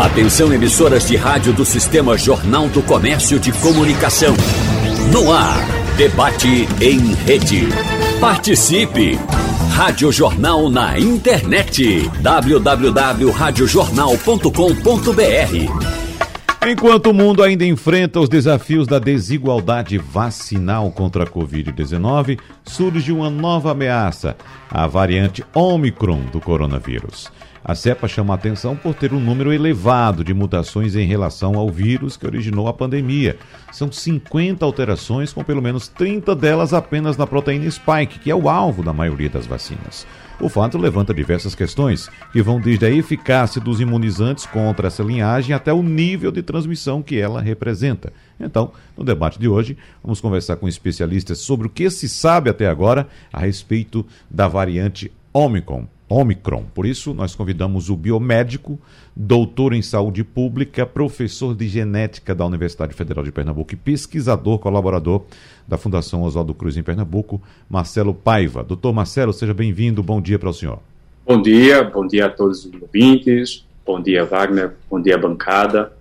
Atenção emissoras de rádio do Sistema Jornal do Comércio de Comunicação. No ar, debate em rede. Participe! Rádio Jornal na internet. www.radiojornal.com.br Enquanto o mundo ainda enfrenta os desafios da desigualdade vacinal contra a Covid-19, surge uma nova ameaça, a variante Omicron do coronavírus. A cepa chama a atenção por ter um número elevado de mutações em relação ao vírus que originou a pandemia. São 50 alterações, com pelo menos 30 delas apenas na proteína spike, que é o alvo da maioria das vacinas. O fato levanta diversas questões, que vão desde a eficácia dos imunizantes contra essa linhagem até o nível de transmissão que ela representa. Então, no debate de hoje, vamos conversar com especialistas sobre o que se sabe até agora a respeito da variante Omicron. Omicron. Por isso, nós convidamos o biomédico, doutor em saúde pública, professor de genética da Universidade Federal de Pernambuco e pesquisador colaborador da Fundação Oswaldo Cruz em Pernambuco, Marcelo Paiva. Doutor Marcelo, seja bem-vindo. Bom dia para o senhor. Bom dia, bom dia a todos os ouvintes. Bom dia, Wagner. Bom dia, bancada.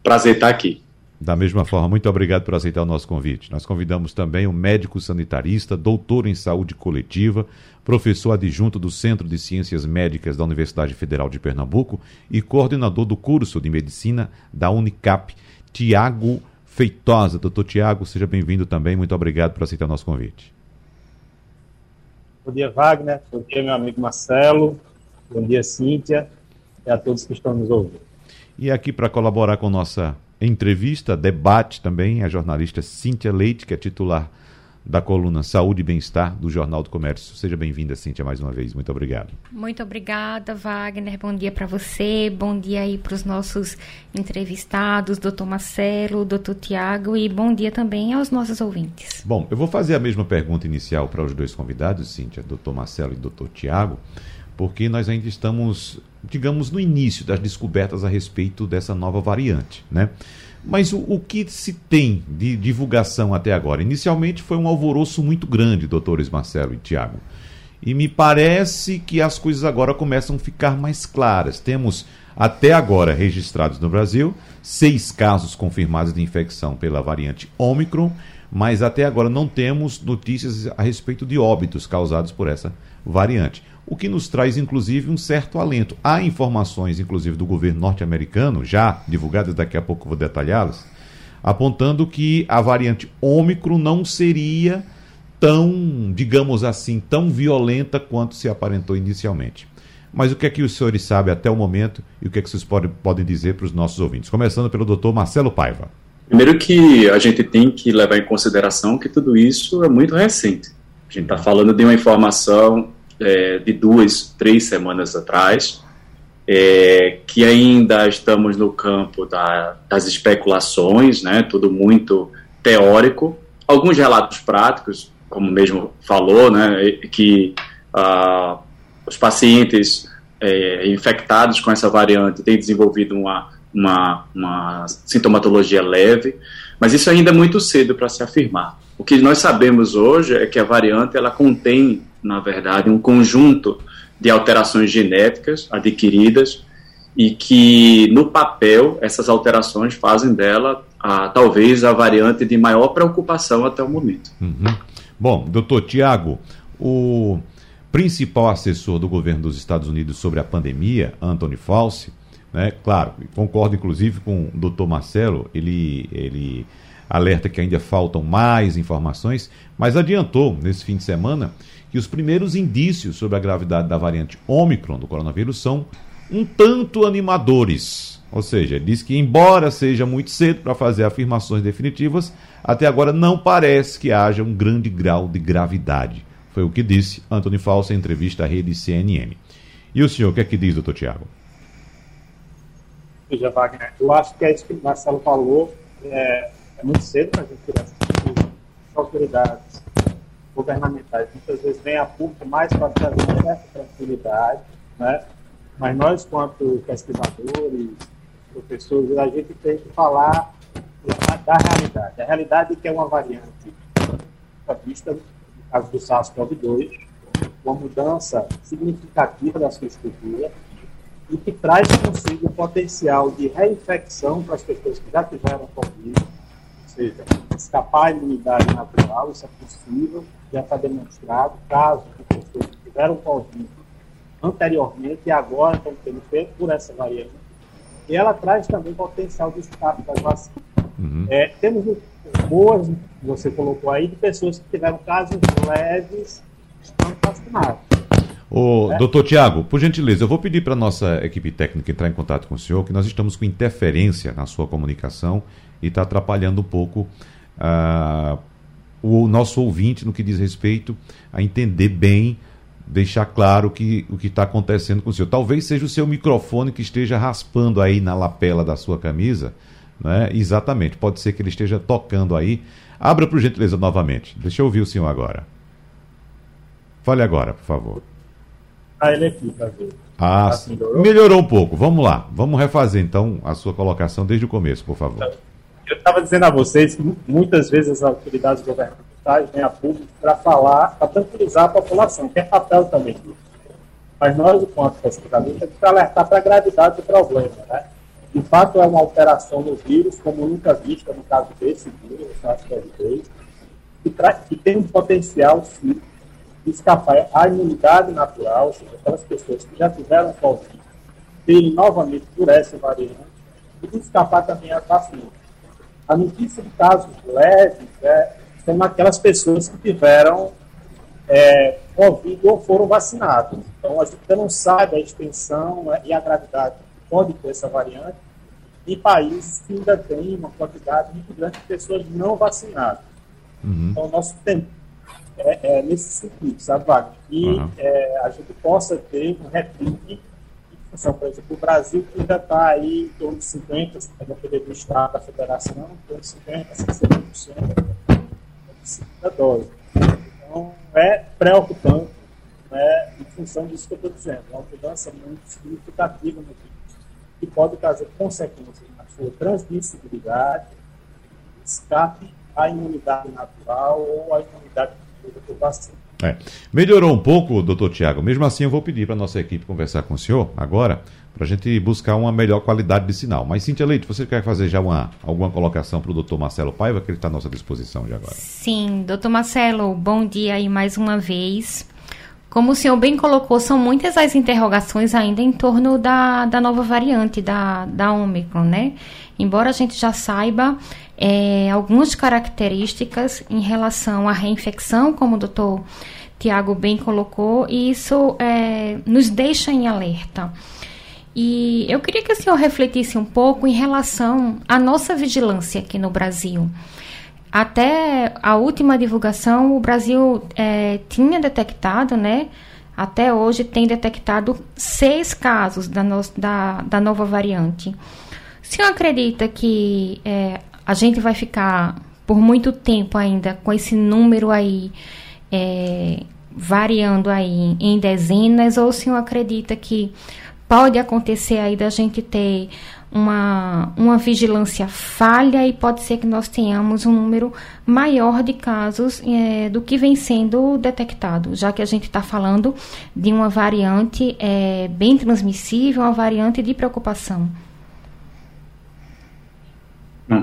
Prazer estar aqui. Da mesma forma, muito obrigado por aceitar o nosso convite. Nós convidamos também o médico sanitarista, doutor em saúde coletiva, professor adjunto do Centro de Ciências Médicas da Universidade Federal de Pernambuco e coordenador do curso de medicina da Unicap, Tiago Feitosa. Doutor Tiago, seja bem-vindo também. Muito obrigado por aceitar o nosso convite. Bom dia, Wagner. Bom dia, meu amigo Marcelo. Bom dia, Cíntia. E a todos que estão nos ouvindo. E aqui para colaborar com nossa entrevista, debate também, a jornalista Cíntia Leite, que é titular da coluna Saúde e Bem-Estar do Jornal do Comércio. Seja bem-vinda, Cíntia, mais uma vez. Muito obrigado. Muito obrigada, Wagner. Bom dia para você. Bom dia aí para os nossos entrevistados, doutor Marcelo, doutor Tiago, e bom dia também aos nossos ouvintes. Bom, eu vou fazer a mesma pergunta inicial para os dois convidados, Cíntia, doutor Marcelo e doutor Tiago, porque nós ainda estamos, digamos, no início das descobertas a respeito dessa nova variante, né? Mas o, o, que se tem de divulgação até agora? Inicialmente foi um alvoroço muito grande, doutores Marcelo e Tiago. E me parece que as coisas agora começam a ficar mais claras. Temos, até agora, registrados no Brasil, seis casos confirmados de infecção pela variante Omicron, mas até agora não temos notícias a respeito de óbitos causados por essa variante o que nos traz, inclusive, um certo alento. Há informações, inclusive, do governo norte-americano, já divulgadas, daqui a pouco vou detalhá-las, apontando que a variante Ômicron não seria tão, digamos assim, tão violenta quanto se aparentou inicialmente. Mas o que é que os senhores sabem até o momento e o que é que vocês podem, podem dizer para os nossos ouvintes? Começando pelo doutor Marcelo Paiva. Primeiro que a gente tem que levar em consideração que tudo isso é muito recente. A gente está falando de uma informação é, de duas, três semanas atrás, é, que ainda estamos no campo da, das especulações, né, tudo muito teórico. Alguns relatos práticos, como mesmo falou, né, que ah, os pacientes é, infectados com essa variante têm desenvolvido uma, uma, uma sintomatologia leve, mas isso ainda é muito cedo para se afirmar. O que nós sabemos hoje é que a variante ela contém na verdade, um conjunto de alterações genéticas adquiridas e que, no papel, essas alterações fazem dela a, talvez a variante de maior preocupação até o momento. Uhum. Bom, doutor Tiago, o principal assessor do governo dos Estados Unidos sobre a pandemia, Anthony Fauci, né, claro, concordo inclusive com o doutor Marcelo, ele, ele alerta que ainda faltam mais informações, mas adiantou nesse fim de semana que os primeiros indícios sobre a gravidade da variante Ômicron do coronavírus são um tanto animadores. Ou seja, diz que, embora seja muito cedo para fazer afirmações definitivas, até agora não parece que haja um grande grau de gravidade. Foi o que disse Antônio Fauci em entrevista à rede CNN. E o senhor, o que é que diz, doutor Tiago? Veja, Wagner, eu acho que é isso que o Marcelo falou. É, é muito cedo para a gente tirar essas autoridades governamentais muitas vezes vêm a público mais para trazer uma certa tranquilidade, né? mas nós, quanto pesquisadores, professores, a gente tem que falar da realidade. A realidade é que é uma variante vista, no caso do SARS-CoV-2, uma mudança significativa da sua estrutura, e que traz consigo o potencial de reinfecção para as pessoas que já tiveram Covid, ou seja, escapar à imunidade natural, isso é possível, já está demonstrado, casos de pessoas que tiveram Covid anteriormente e agora estão tendo feito por essa variante. E ela traz também potencial de escape das vacinas. Uhum. É, temos boas, você colocou aí, de pessoas que tiveram casos leves estão vacinadas. Ô, é. doutor Tiago, por gentileza, eu vou pedir para a nossa equipe técnica entrar em contato com o senhor, que nós estamos com interferência na sua comunicação e está atrapalhando um pouco uh, o nosso ouvinte no que diz respeito a entender bem, deixar claro que, o que está acontecendo com o senhor. Talvez seja o seu microfone que esteja raspando aí na lapela da sua camisa. Né? Exatamente, pode ser que ele esteja tocando aí. Abra por gentileza novamente. Deixa eu ouvir o senhor agora. Fale agora, por favor. Ah, ele aqui para ver. Ah, assim, melhorou? melhorou um pouco. Vamos lá. Vamos refazer então a sua colocação desde o começo, por favor. Eu estava dizendo a vocês que muitas vezes as autoridades governamentais vêm a público para falar, para tranquilizar a população, que é papel também. Mas nós, enquanto pesquisadores, temos que alertar para a gravidade do problema. Né? De fato, é uma alteração no vírus, como nunca vista no caso desse vírus, o SARS-CoV-2, que, que tem um potencial, sim, escapar à imunidade natural, ou seja, aquelas pessoas que já tiveram Covid, terem novamente por essa variante, e de escapar também às vacinas. A notícia de casos leves é, são aquelas pessoas que tiveram é, Covid ou foram vacinados. Então, a gente não sabe a extensão é, e a gravidade que pode ter essa variante em países que ainda têm uma quantidade muito grande de pessoas não vacinadas. Uhum. Então, nosso tempo é, é, nesse sentido, sabe, Wagner? E uhum. é, a gente possa ter um repique função, por exemplo, o Brasil que já está aí em torno de 50%, a depender do Estado, da Federação, em torno de 50%, 60% da dose. Então, é preocupante né, em função disso que eu estou dizendo. É uma mudança muito significativa no vírus, que pode trazer consequências na sua transmissibilidade, escape à imunidade natural ou à imunidade é. Melhorou um pouco, doutor Tiago. Mesmo assim, eu vou pedir para a nossa equipe conversar com o senhor agora, para a gente buscar uma melhor qualidade de sinal. Mas, Cintia Leite, você quer fazer já uma, alguma colocação para o doutor Marcelo Paiva, que ele está à nossa disposição já agora? Sim, doutor Marcelo, bom dia aí mais uma vez. Como o senhor bem colocou, são muitas as interrogações ainda em torno da, da nova variante da, da Omicron, né? Embora a gente já saiba é, algumas características em relação à reinfecção, como o doutor Tiago bem colocou, e isso é, nos deixa em alerta. E eu queria que o senhor refletisse um pouco em relação à nossa vigilância aqui no Brasil. Até a última divulgação, o Brasil é, tinha detectado, né? Até hoje tem detectado seis casos da, no, da, da nova variante. O senhor acredita que é, a gente vai ficar por muito tempo ainda com esse número aí é, variando aí em dezenas ou o senhor acredita que pode acontecer aí da gente ter uma, uma vigilância falha e pode ser que nós tenhamos um número maior de casos é, do que vem sendo detectado, já que a gente está falando de uma variante é, bem transmissível, uma variante de preocupação.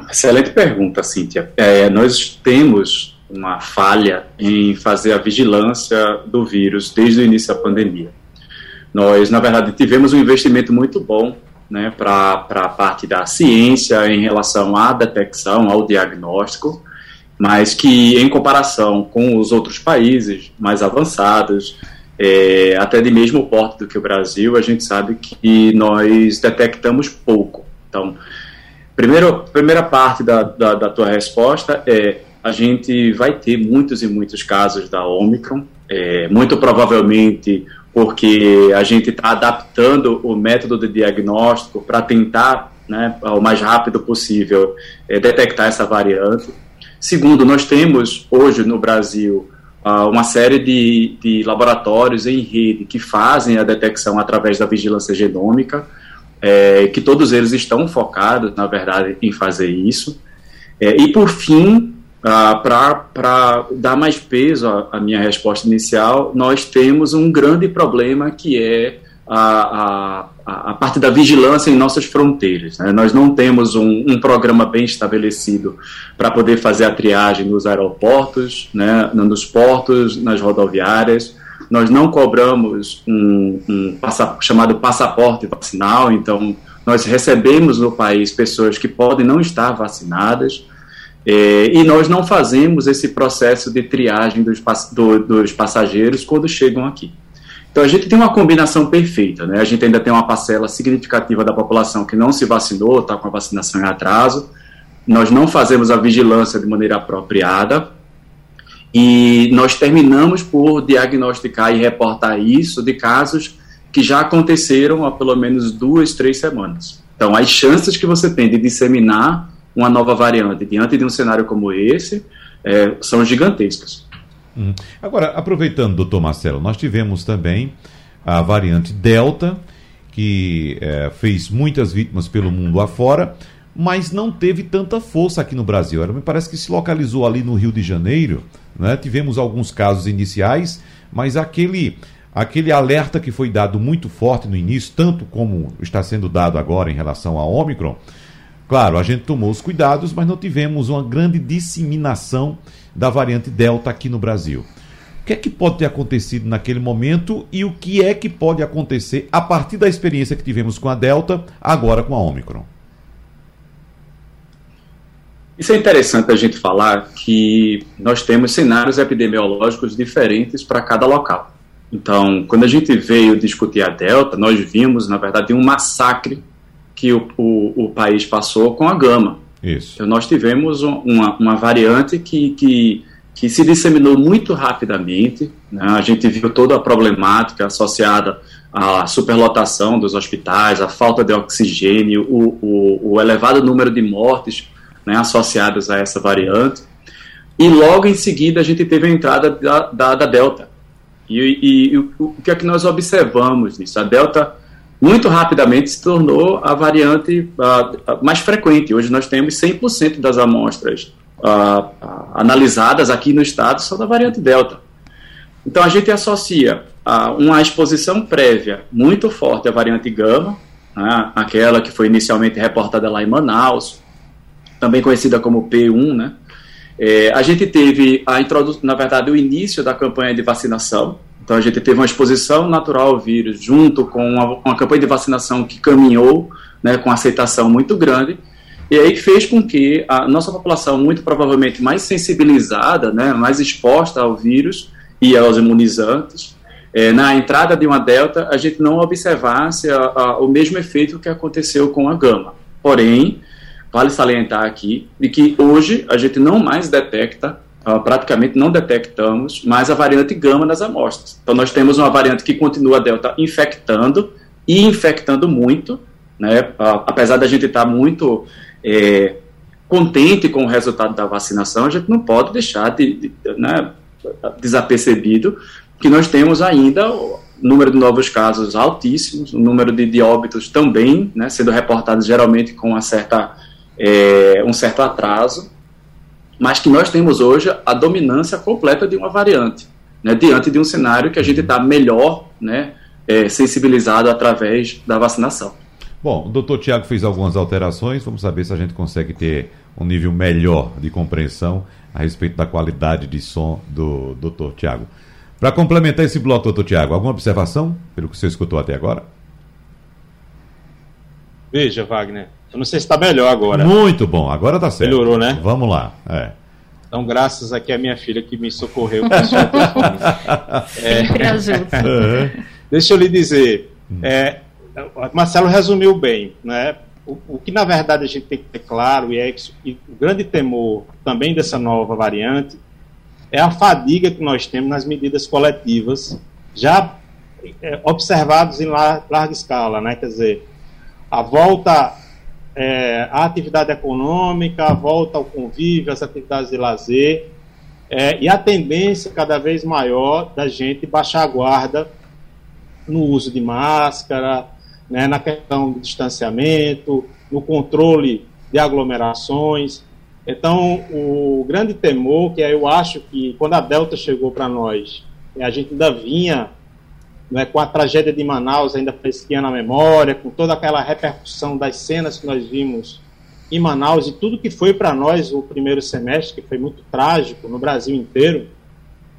Excelente pergunta, Cíntia. É, nós temos uma falha em fazer a vigilância do vírus desde o início da pandemia. Nós, na verdade, tivemos um investimento muito bom né, para a parte da ciência em relação à detecção, ao diagnóstico, mas que, em comparação com os outros países mais avançados, é, até de mesmo porte do que o Brasil, a gente sabe que nós detectamos pouco. Então, Primeiro, primeira parte da, da, da, tua resposta é a gente vai ter muitos e muitos casos da Omicron, é, muito provavelmente porque a gente está adaptando o método de diagnóstico para tentar, né, o mais rápido possível, é, detectar essa variante. Segundo, nós temos hoje no Brasil uh, uma série de, de laboratórios em rede que fazem a detecção através da vigilância genômica é, que todos eles estão focados, na verdade, em fazer isso. É, e, por fim, ah, para dar mais peso à, à, minha resposta inicial, nós temos um grande problema que é a, a, a parte da vigilância em nossas fronteiras. Né? Nós não temos um, um programa bem estabelecido para poder fazer a triagem nos aeroportos, né, nos portos, nas rodoviárias. Nós não cobramos um, um passa, chamado passaporte vacinal, então nós recebemos no país pessoas que podem não estar vacinadas. É, e nós não fazemos esse processo de triagem dos, do, dos passageiros quando chegam aqui. Então a gente tem uma combinação perfeita, né? A gente ainda tem uma parcela significativa da população que não se vacinou, está com a vacinação em atraso. Nós não fazemos a vigilância de maneira apropriada. E nós terminamos por diagnosticar e reportar isso de casos que já aconteceram há pelo menos duas, três semanas. Então, as chances que você tem de disseminar uma nova variante diante de um cenário como esse é, são gigantescas. Hum. Agora, aproveitando, doutor Marcelo, nós tivemos também a variante Delta, que é, fez muitas vítimas pelo mundo afora, mas não teve tanta força aqui no Brasil. Ela me parece que se localizou ali no Rio de Janeiro. Né? Tivemos alguns casos iniciais, mas aquele, aquele alerta que foi dado muito forte no início, tanto como está sendo dado agora em relação à Omicron, claro, a gente tomou os cuidados, mas não tivemos uma grande disseminação da variante Delta aqui no Brasil. O que é que pode ter acontecido naquele momento e o que é que pode acontecer a partir da experiência que tivemos com a Delta, agora com a Omicron? Isso é interessante a gente falar que nós temos cenários epidemiológicos diferentes para cada local. Então, quando a gente veio discutir a Delta, nós vimos, na verdade, um massacre que o, o, o país passou com a Gama. Isso. Então, nós tivemos uma, uma variante que, que, que se disseminou muito rapidamente. Né? A gente viu toda a problemática associada à superlotação dos hospitais, a falta de oxigênio, o, o elevado número de mortes né, associadas a essa variante. E logo em seguida a gente teve a entrada da, da, da Delta. E, e, e o, o, que é que nós observamos nisso? A Delta muito rapidamente se tornou a variante uh, mais frequente. Hoje nós temos 100% das amostras uh, analisadas aqui no estado são da variante Delta. Então a gente associa uma exposição prévia muito forte à variante Gama, né, aquela que foi inicialmente reportada lá em Manaus, também conhecida como P1, né? É, a gente teve a introdução, na verdade, o início da campanha de vacinação, então a gente teve uma exposição natural ao vírus, junto com uma, uma campanha de vacinação que caminhou né, com aceitação muito grande, e aí fez com que a nossa população, muito provavelmente mais sensibilizada, né, mais exposta ao vírus e aos imunizantes, é, na entrada de uma delta, a gente não observasse a, a, o mesmo efeito que aconteceu com a gama. Porém, vale salientar aqui de que hoje a gente não mais detecta uh, praticamente não detectamos mais a variante gama nas amostras. Então, nós temos uma variante que continua delta infectando e infectando muito, né? Uh, apesar da gente estar muito é, contente com o resultado da vacinação, a gente não pode deixar de, de né, desapercebido que nós temos ainda o número de novos casos altíssimos, o número de, de óbitos também, né, sendo reportados geralmente com uma certa, é, um certo atraso, mas que nós temos hoje a dominância completa de uma variante, né, diante de um cenário que a gente está melhor né, é, sensibilizado através da vacinação. Bom, o doutor Tiago fez algumas alterações, vamos saber se a gente consegue ter um nível melhor de compreensão a respeito da qualidade de som do doutor Tiago. Para complementar esse bloco, doutor Tiago, alguma observação pelo que você escutou até agora? Veja, Wagner, eu não sei se está melhor agora. Muito bom, agora está certo. Melhorou, né? Vamos lá. É. Então, graças aqui à minha filha que me socorreu com o Sempre é, Deixa eu lhe dizer, hum. é, Marcelo resumiu bem, né? O, o, que na verdade a gente tem que ter claro e é e o grande temor também dessa nova variante é a fadiga que nós temos nas medidas coletivas já é, observados em lar, larga escala, né? Quer dizer, a volta é, a atividade econômica, a volta ao convívio, as atividades de lazer, é, e a tendência cada vez maior da gente baixar a guarda no uso de máscara, né, na questão do distanciamento, no controle de aglomerações. Então, o grande temor, que eu acho que quando a Delta chegou para nós, a gente ainda vinha né, com a tragédia de Manaus ainda fresquinha na memória, com toda aquela repercussão das cenas que nós vimos em Manaus e tudo que foi para nós o primeiro semestre, que foi muito trágico no Brasil inteiro,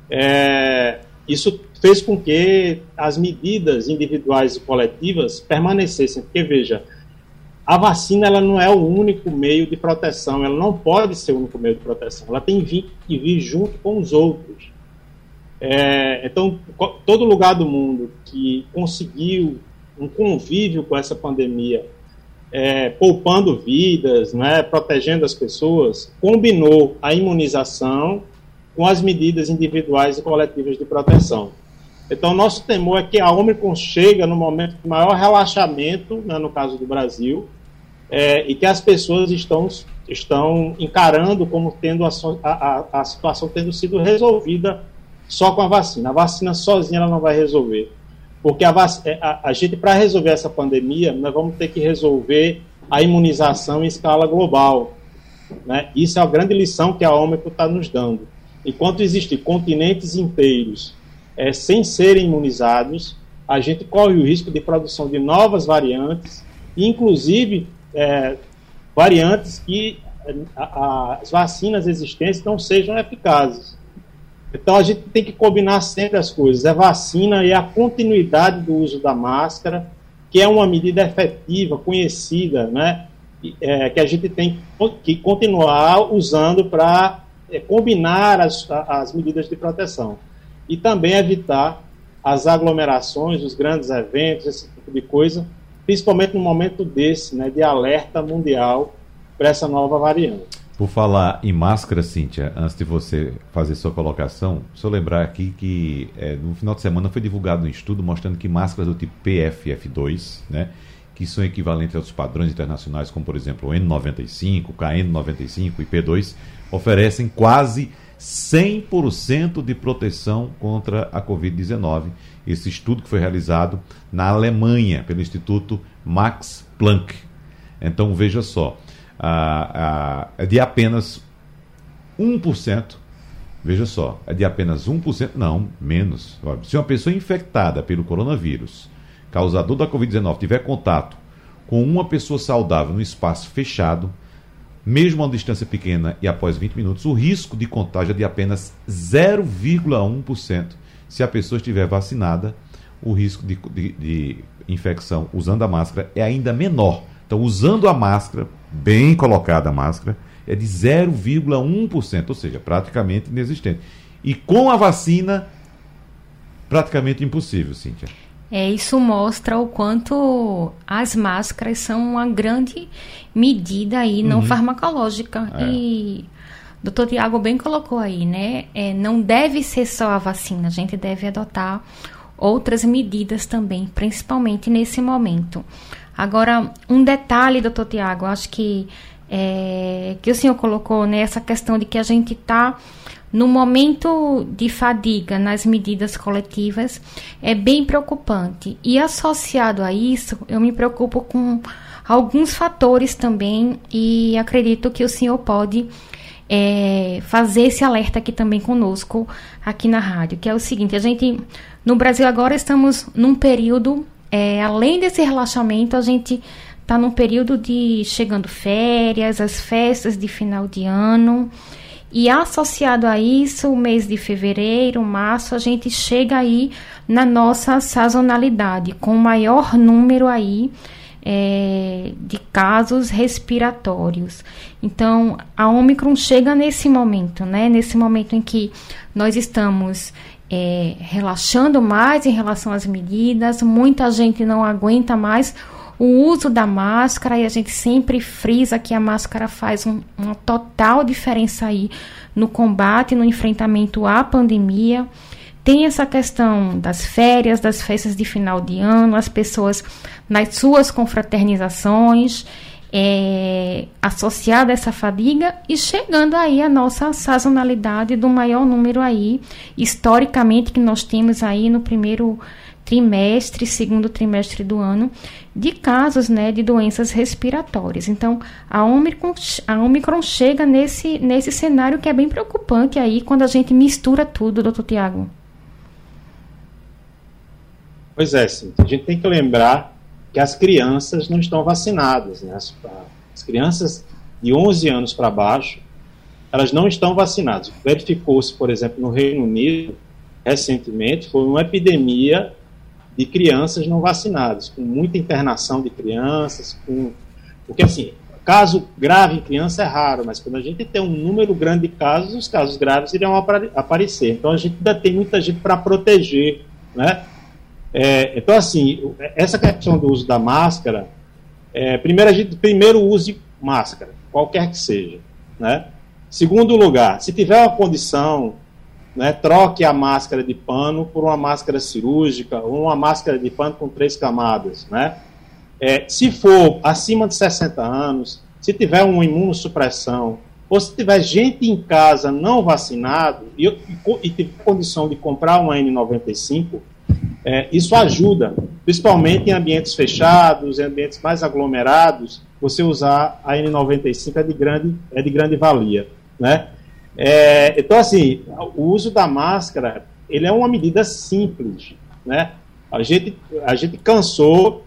é, isso fez com que as medidas individuais e coletivas permanecessem. Porque, veja, a vacina ela não é o único meio de proteção, ela não pode ser o único meio de proteção, ela tem que vir junto com os outros. É, então, todo lugar do mundo que conseguiu um convívio com essa pandemia, é, poupando vidas, né, protegendo as pessoas, combinou a imunização com as medidas individuais e coletivas de proteção. Então, nosso temor é que a Omicron chega no momento de maior relaxamento, né, no caso do Brasil, é, e que as pessoas estão, estão encarando como tendo a, a, a situação tendo sido resolvida só com a vacina. A vacina sozinha ela não vai resolver. Porque a, é, a, a gente, para resolver essa pandemia, nós vamos ter que resolver a imunização em escala global. Né? Isso é a grande lição que a Omicron está nos dando. Enquanto existem continentes inteiros é, sem serem imunizados, a gente corre o risco de produção de novas variantes, inclusive é, variantes que é, a, a, as vacinas existentes não sejam eficazes. Então a gente tem que combinar sempre as coisas. A é vacina e a continuidade do uso da máscara, que é uma medida efetiva, conhecida, né? É, que a gente tem que continuar usando para é, combinar as, as medidas de proteção. E também evitar as aglomerações, os grandes eventos, esse tipo de coisa, principalmente no momento desse, né, de alerta mundial para essa nova variante. Por falar em máscara, Cíntia, antes de você fazer sua colocação, só lembrar aqui que é, no final de semana foi divulgado um estudo mostrando que máscaras do tipo PFF2, né, que são equivalentes aos padrões internacionais, como por exemplo o N95, KN95 e P2, oferecem quase 100% de proteção contra a Covid-19. Esse estudo que foi realizado na Alemanha pelo Instituto Max Planck. Então veja só, é de apenas 1%. Veja só, é de apenas 1%, não, menos. Se uma pessoa infectada pelo coronavírus, causador da Covid-19, tiver contato com uma pessoa saudável no espaço fechado, mesmo a uma distância pequena e após 20 minutos, o risco de contágio é de apenas 0,1%. Se a pessoa estiver vacinada, o risco de, de, de, infecção usando a máscara é ainda menor. Então, usando a máscara, bem colocada a máscara, é de 0,1%, ou seja, praticamente inexistente. E com a vacina, praticamente impossível, Cíntia. É, isso mostra o quanto as máscaras são uma grande medida aí não uhum. farmacológica. É. E o doutor Tiago bem colocou aí, né? É, não deve ser só a vacina, a gente deve adotar outras medidas também, principalmente nesse momento. Agora, um detalhe, doutor Tiago, acho que, é, que o senhor colocou nessa né, questão de que a gente está no momento de fadiga nas medidas coletivas é bem preocupante. E associado a isso, eu me preocupo com alguns fatores também e acredito que o senhor pode é, fazer esse alerta aqui também conosco, aqui na rádio, que é o seguinte, a gente, no Brasil agora estamos num período, é, além desse relaxamento, a gente está num período de chegando férias, as festas de final de ano, e associado a isso, o mês de fevereiro, março, a gente chega aí na nossa sazonalidade, com maior número aí é, de casos respiratórios. Então, a Omicron chega nesse momento, né? Nesse momento em que nós estamos é, relaxando mais em relação às medidas, muita gente não aguenta mais o uso da máscara, e a gente sempre frisa que a máscara faz um, uma total diferença aí no combate, no enfrentamento à pandemia. Tem essa questão das férias, das festas de final de ano, as pessoas nas suas confraternizações, é, associada a essa fadiga e chegando aí a nossa sazonalidade do maior número aí, historicamente, que nós temos aí no primeiro trimestre, segundo trimestre do ano, de casos né, de doenças respiratórias. Então, a Omicron, a Omicron chega nesse, nesse cenário que é bem preocupante aí quando a gente mistura tudo, doutor Tiago. Pois é, sim. A gente tem que lembrar que as crianças não estão vacinadas. Né? As, as crianças de 11 anos para baixo, elas não estão vacinadas. Verificou-se, por exemplo, no Reino Unido, recentemente, foi uma epidemia de crianças não vacinadas, com muita internação de crianças, com... porque assim, caso grave em criança é raro, mas quando a gente tem um número grande de casos, os casos graves irão aparecer. Então a gente ainda tem muita gente para proteger, né? É, então assim, essa questão do uso da máscara, é, primeiro a gente primeiro use máscara, qualquer que seja, né? Segundo lugar, se tiver uma condição né, troque a máscara de pano por uma máscara cirúrgica ou uma máscara de pano com três camadas. Né? É, se for acima de 60 anos, se tiver uma imunossupressão, ou se tiver gente em casa não vacinado e, e, e tiver condição de comprar uma N95, é, isso ajuda, principalmente em ambientes fechados, em ambientes mais aglomerados, você usar a N95 é de grande, é de grande valia. Né? É, então, assim, o uso da máscara, ele é uma medida simples, né? A gente, a gente cansou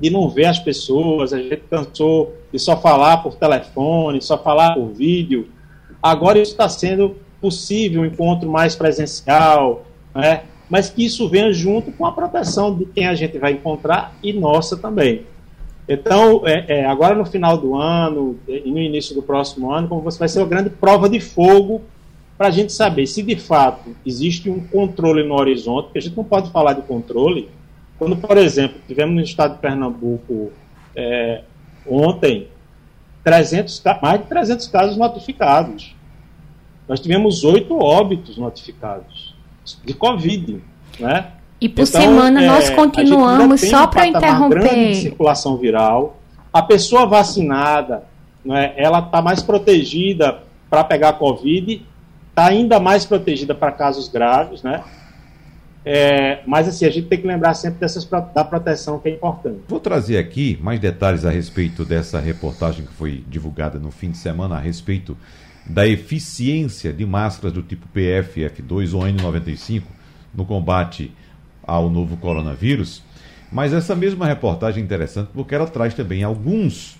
de não ver as pessoas, a gente cansou de só falar por telefone, só falar por vídeo. Agora isso está sendo possível, um encontro mais presencial, né? Mas que isso venha junto com a proteção de quem a gente vai encontrar e nossa também. Então, é, é, agora no final do ano e no início do próximo ano, como você vai ser uma grande prova de fogo para a gente saber se de fato existe um controle no horizonte, porque a gente não pode falar de controle quando, por exemplo, tivemos no estado de Pernambuco é, ontem 300, mais de 300 casos notificados. Nós tivemos oito óbitos notificados de Covid, né? E por então, semana é, nós continuamos só para interromper. De circulação viral. A pessoa vacinada, né, ela está mais protegida para pegar Covid, está ainda mais protegida para casos graves, né? É, mas assim, a gente tem que lembrar sempre dessas, da proteção que é importante. Vou trazer aqui mais detalhes a respeito dessa reportagem que foi divulgada no fim de semana a respeito da eficiência de máscaras do tipo PF, F2 ou N95 no combate ao novo coronavírus. Mas essa mesma reportagem é interessante porque ela traz também alguns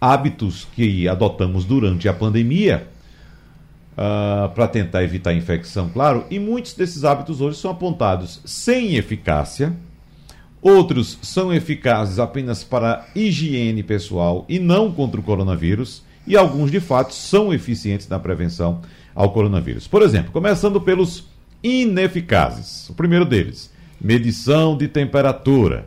hábitos que adotamos durante a pandemia uh, para tentar evitar a infecção, claro, e muitos desses hábitos hoje são apontados sem eficácia, outros são eficazes apenas para higiene pessoal e não contra o coronavírus, e alguns de fato são eficientes na prevenção ao coronavírus. Por exemplo, começando pelos ineficazes. O primeiro deles, medição de temperatura.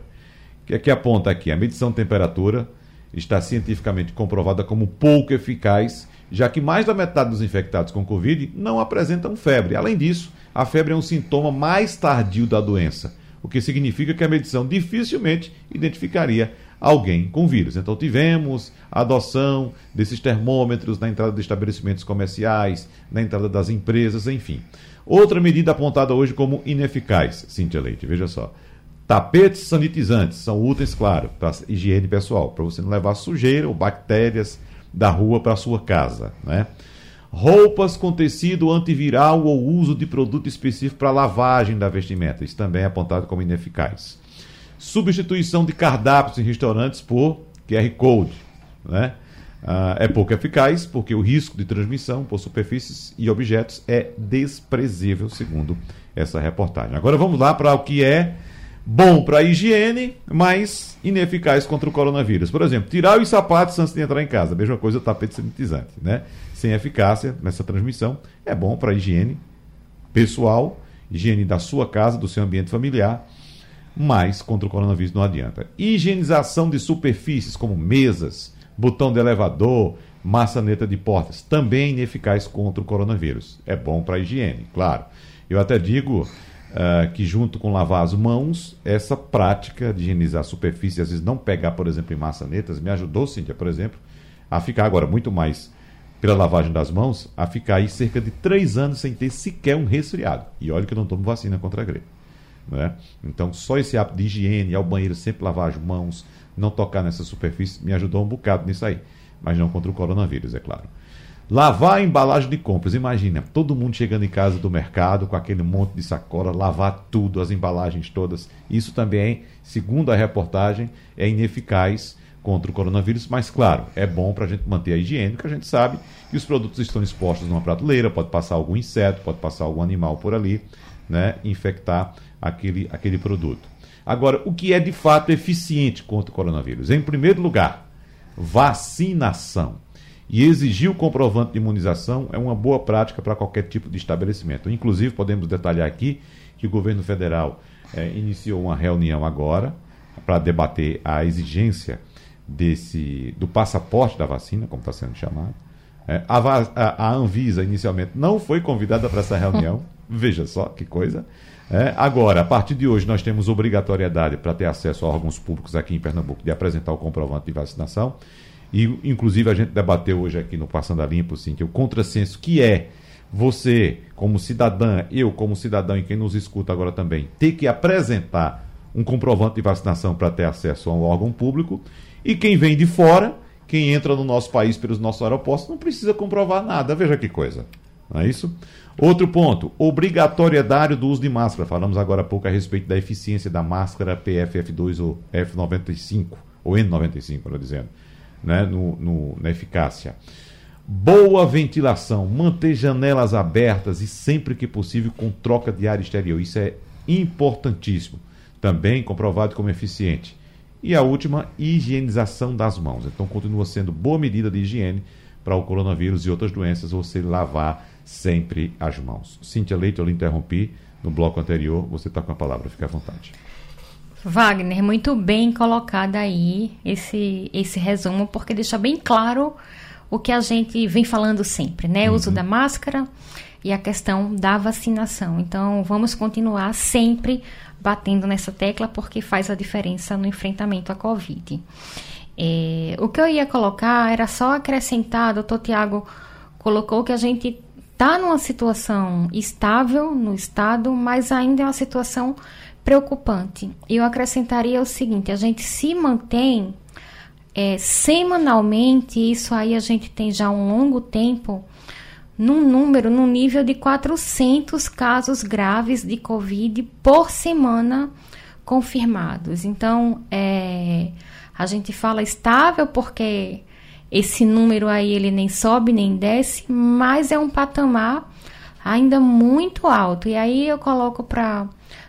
O que é que aponta aqui? A medição de temperatura está cientificamente comprovada como pouco eficaz, já que mais da metade dos infectados com Covid não apresentam febre. Além disso, a febre é um sintoma mais tardio da doença, o que significa que a medição dificilmente identificaria alguém com vírus. Então tivemos a adoção desses termômetros na entrada de estabelecimentos comerciais, na entrada das empresas, enfim. Outra medida apontada hoje como ineficaz, Cíntia Leite, veja só. Tapetes sanitizantes são úteis, claro, para higiene pessoal, para você não levar sujeira ou bactérias da rua para sua casa, né? Roupas com tecido antiviral ou uso de produto específico para lavagem da vestimenta, isso também é apontado como ineficaz. Substituição de cardápios em restaurantes por QR Code, né? Uh, é pouco eficaz porque o risco de transmissão por superfícies e objetos é desprezível, segundo essa reportagem. Agora vamos lá para o que é bom para a higiene, mas ineficaz contra o coronavírus. Por exemplo, tirar os sapatos antes de entrar em casa. Mesma coisa tapete sanitizante, né? Sem eficácia nessa transmissão. É bom para a higiene pessoal, higiene da sua casa, do seu ambiente familiar, mas contra o coronavírus não adianta. Higienização de superfícies como mesas, botão de elevador, maçaneta de portas, também ineficaz contra o coronavírus. É bom para a higiene, claro. Eu até digo uh, que, junto com lavar as mãos, essa prática de higienizar a superfície, às vezes não pegar, por exemplo, em maçanetas, me ajudou, Cíntia, por exemplo, a ficar agora muito mais pela lavagem das mãos, a ficar aí cerca de três anos sem ter sequer um resfriado. E olha que eu não tomo vacina contra a gripe. Né? Então, só esse hábito de higiene, ao banheiro sempre lavar as mãos, não tocar nessa superfície, me ajudou um bocado nisso aí. Mas não contra o coronavírus, é claro. Lavar a embalagem de compras. Imagina, todo mundo chegando em casa do mercado com aquele monte de sacola, lavar tudo, as embalagens todas. Isso também, segundo a reportagem, é ineficaz contra o coronavírus, mas claro, é bom para a gente manter a higiene, porque a gente sabe que os produtos estão expostos numa prateleira, pode passar algum inseto, pode passar algum animal por ali, né, infectar aquele, aquele produto. Agora, o que é de fato eficiente contra o coronavírus? Em primeiro lugar, vacinação. E exigir o comprovante de imunização é uma boa prática para qualquer tipo de estabelecimento. Inclusive, podemos detalhar aqui que o governo federal é, iniciou uma reunião agora para debater a exigência desse do passaporte da vacina, como está sendo chamado. É, a, a, a, Anvisa, inicialmente, não foi convidada para essa reunião. Veja só que coisa. É, agora, a partir de hoje, nós temos obrigatoriedade para ter acesso a órgãos públicos aqui em Pernambuco de apresentar o comprovante de vacinação. E, inclusive, a gente debateu hoje aqui no Passando a Limpo, sim, que o contrassenso que é você, como cidadã, eu, como cidadão e quem nos escuta agora também, ter que apresentar um comprovante de vacinação para ter acesso a um órgão público. E quem vem de fora, quem entra no nosso país pelos nossos aeroportos, não precisa comprovar nada. Veja que coisa. Não é isso? Outro ponto, obrigatoriedade do uso de máscara. Falamos agora há pouco a respeito da eficiência da máscara PFF2 ou F95, ou N95, melhor dizendo, né? no, no, na eficácia. Boa ventilação, manter janelas abertas e sempre que possível com troca de ar exterior. Isso é importantíssimo. Também comprovado como eficiente. E a última, higienização das mãos. Então continua sendo boa medida de higiene para o coronavírus e outras doenças você lavar sempre as mãos. Cíntia Leite, eu lhe interrompi no bloco anterior, você está com a palavra, fique à vontade. Wagner, muito bem colocado aí esse, esse resumo, porque deixa bem claro o que a gente vem falando sempre, né? O uso uhum. da máscara e a questão da vacinação. Então, vamos continuar sempre batendo nessa tecla, porque faz a diferença no enfrentamento à Covid. É, o que eu ia colocar era só acrescentar, doutor Tiago colocou que a gente está numa situação estável no estado, mas ainda é uma situação preocupante. Eu acrescentaria o seguinte: a gente se mantém é, semanalmente, isso aí a gente tem já um longo tempo, num número, num nível de 400 casos graves de Covid por semana confirmados. Então, é, a gente fala estável porque esse número aí ele nem sobe nem desce, mas é um patamar ainda muito alto. E aí eu coloco para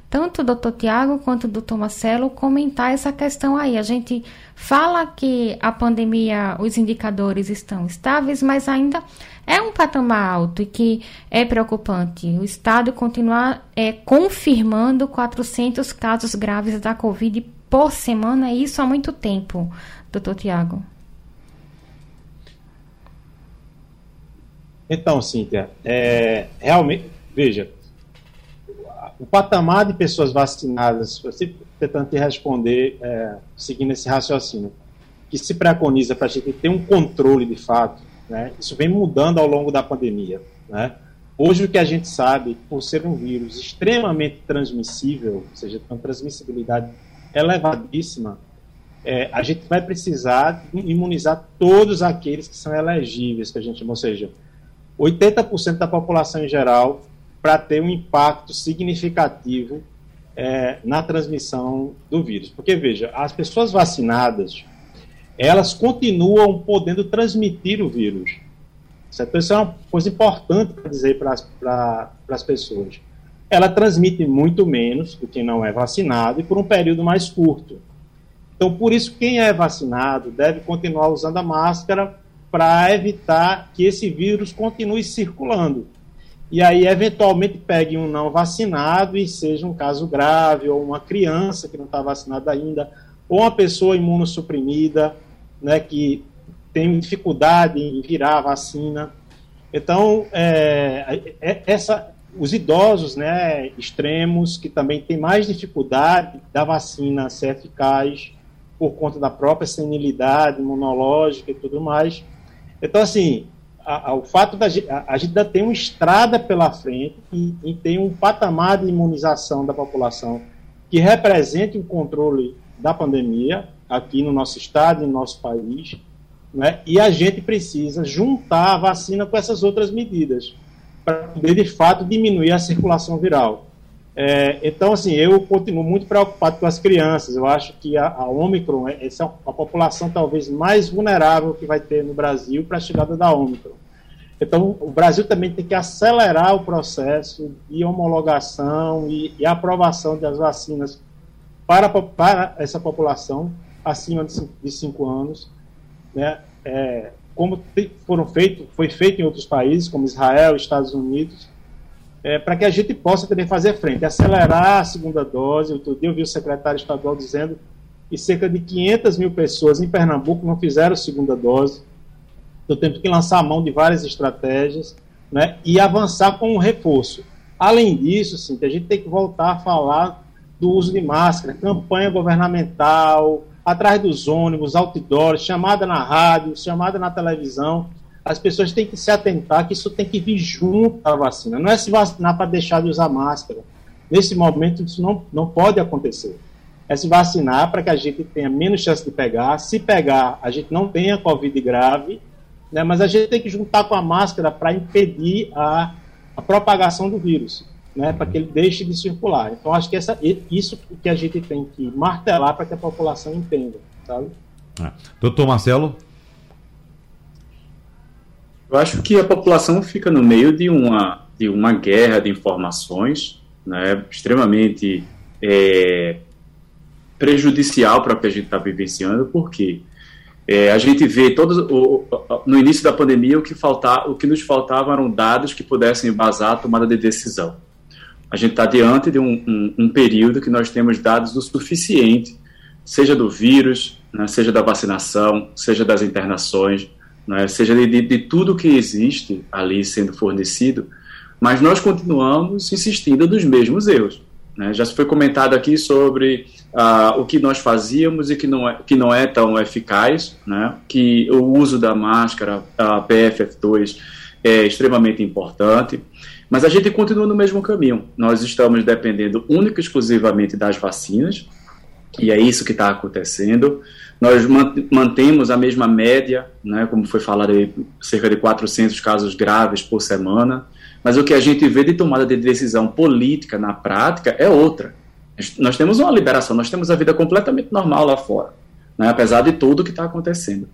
tanto o doutor Tiago quanto o doutor Marcelo comentar essa questão aí. A gente fala que a pandemia, os indicadores estão estáveis, mas ainda é um patamar alto e que é preocupante. O Estado continuar é, confirmando 400 casos graves da Covid por semana, e isso há muito tempo, doutor Tiago. Então, Cíntia, é, realmente, veja, o patamar de pessoas vacinadas, você tentando te responder, é, seguindo esse raciocínio, que se preconiza para a gente ter um controle de fato, né, isso vem mudando ao longo da pandemia. Né? Hoje, o que a gente sabe, por ser um vírus extremamente transmissível, ou seja, com transmissibilidade elevadíssima, é, a gente vai precisar imunizar todos aqueles que são elegíveis, que a gente, ou seja, 80% da população em geral para ter um impacto significativo é, na transmissão do vírus. Porque, veja, as pessoas vacinadas, elas continuam podendo transmitir o vírus. Certo? Isso é uma coisa importante para dizer para as pessoas. Ela transmite muito menos do que não é vacinado e por um período mais curto. Então, por isso, quem é vacinado deve continuar usando a máscara para evitar que esse vírus continue circulando. E aí, eventualmente, pegue um não vacinado e seja um caso grave, ou uma criança que não está vacinada ainda, ou uma pessoa imunossuprimida, né, que tem dificuldade em virar a vacina. Então, é, é, essa, os idosos né, extremos, que também têm mais dificuldade da vacina ser eficaz por conta da própria senilidade imunológica e tudo mais, então, assim, a, a, o fato da a, a gente ainda tem uma estrada pela frente e, e, tem um patamar de imunização da população que represente o controle da pandemia aqui no nosso estado no nosso país, né? e a gente precisa juntar a vacina com essas outras medidas para poder, de fato, diminuir a circulação viral. É, então, assim, eu continuo muito preocupado com as crianças. Eu acho que a, a Omicron, é, essa é a população talvez mais vulnerável que vai ter no Brasil para a chegada da Omicron. Então, o Brasil também tem que acelerar o processo de homologação e, e aprovação das vacinas para, para essa população acima de 5 anos, né? É, como foram feito, foi feito em outros países, como Israel, Estados Unidos, é, para que a gente possa também fazer frente, acelerar a segunda dose. Outro dia eu vi o secretário estadual dizendo que cerca de 500 mil pessoas em Pernambuco não fizeram a segunda dose. Então temos que lançar a mão de várias estratégias né, e avançar com um reforço. Além disso, sim, a gente tem que voltar a falar do uso de máscara, campanha governamental, atrás dos ônibus, outdoors, chamada na rádio, chamada na televisão. As pessoas têm que se atentar que isso tem que vir junto à vacina. Não é se vacinar para deixar de usar máscara. Nesse momento, isso não, não pode acontecer. É se vacinar para que a gente tenha menos chance de pegar. Se pegar, a gente não tenha Covid grave, né, mas a gente tem que juntar com a máscara para impedir a, a propagação do vírus né, para que ele deixe de circular. Então, acho que essa, isso que a gente tem que martelar para que a população entenda, sabe? É. Doutor Marcelo? Eu acho que a população fica no meio de uma, de uma guerra de informações né, extremamente é, prejudicial para o que a gente está vivenciando, porque é, a gente vê todos o, no início da pandemia o que faltar, o que nos faltavam eram dados que pudessem embasar a tomada de decisão. A gente está diante de um, um, um, período que nós temos dados o suficiente, seja do vírus, né, seja da vacinação, seja das internações, né, seja de, de, de, tudo que existe ali sendo fornecido, mas nós continuamos insistindo dos mesmos erros. Né? Já foi comentado aqui sobre uh, o que nós fazíamos e que não é, que não é tão eficaz, né? que o uso da máscara, a PFF2, é extremamente importante. Mas a gente continua no mesmo caminho. Nós estamos dependendo única e exclusivamente das vacinas, e é isso que está acontecendo. Nós mantemos a mesma média, né, como foi falado aí, cerca de 400 casos graves por semana, mas o que a gente vê de tomada de decisão política na prática é outra. Nós temos uma liberação, nós temos a vida completamente normal lá fora, né, apesar de tudo que está acontecendo.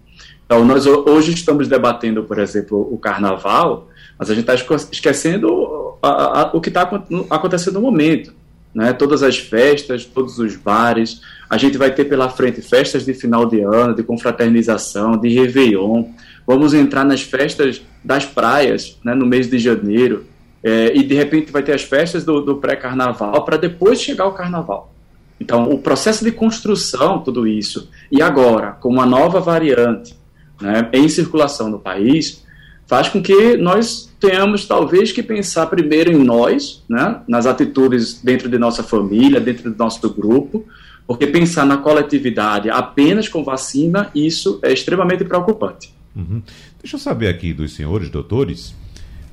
Então, nós hoje estamos debatendo, por exemplo, o carnaval, mas a gente está esquecendo a, a, o que está acontecendo no momento. Né? Todas as festas, todos os bares. A gente vai ter pela frente festas de final de ano, de confraternização, de Réveillon. Vamos entrar nas festas das praias né, no mês de janeiro. É, e de repente vai ter as festas do, do pré-carnaval para depois chegar o carnaval. Então, o processo de construção, tudo isso, e agora, com uma nova variante né, em circulação no país, faz com que nós tenhamos talvez que pensar primeiro em nós, né, nas atitudes dentro de nossa família, dentro do nosso grupo, porque pensar na coletividade apenas com vacina, isso é extremamente preocupante. Uhum. Deixa eu saber aqui dos senhores doutores,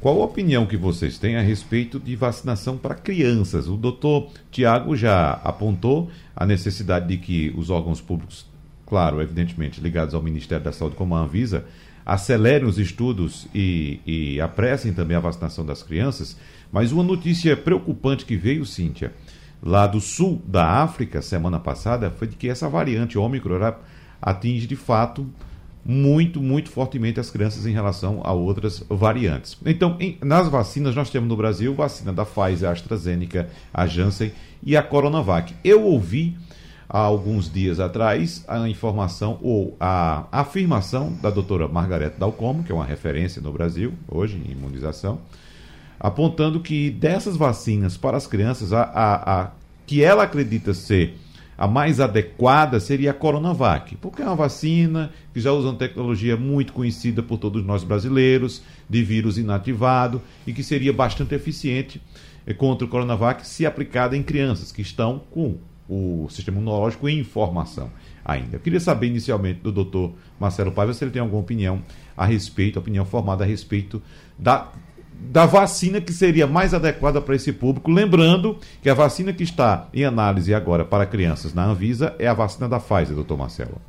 qual a opinião que vocês têm a respeito de vacinação para crianças? O doutor Tiago já apontou a necessidade de que os órgãos públicos, claro, evidentemente ligados ao Ministério da Saúde como a Anvisa, acelerem os estudos e, e apressem também a vacinação das crianças. Mas uma notícia preocupante que veio, Cíntia, lá do sul da África, semana passada, foi de que essa variante Ômicron atinge de fato muito, muito fortemente as crianças em relação a outras variantes. Então, em, nas vacinas, nós temos no Brasil vacina da Pfizer, AstraZeneca, a Janssen e a Coronavac. Eu ouvi há alguns dias atrás a informação ou a afirmação da doutora Margarete Dalcomo, que é uma referência no Brasil hoje em imunização, apontando que dessas vacinas para as crianças, a, a, a que ela acredita ser a mais adequada seria a Coronavac, porque é uma vacina que já usa uma tecnologia muito conhecida por todos nós brasileiros, de vírus inativado, e que seria bastante eficiente contra o Coronavac se aplicada em crianças que estão com o sistema imunológico em formação ainda. Eu queria saber inicialmente do doutor Marcelo Paiva se ele tem alguma opinião a respeito, opinião formada a respeito da, da vacina que seria mais adequada para esse público. Lembrando que a vacina que está em análise agora para crianças na Anvisa é a vacina da Pfizer, doutor Marcelo.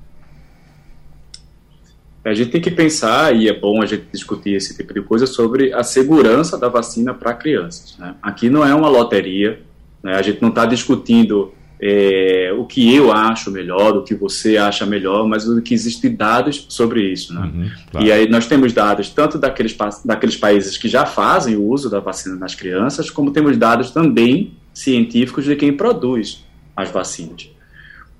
a gente tem que pensar, e é bom a gente discutir esse tipo de coisa, sobre a segurança da vacina para crianças. Né? Aqui não é uma loteria, né? a gente não está discutindo é, o que eu acho melhor, o que você acha melhor, mas o que existem dados sobre isso. Né? Uhum, claro. E aí nós temos dados tanto daqueles, daqueles países que já fazem o uso da vacina nas crianças, como temos dados também científicos de quem produz as vacinas.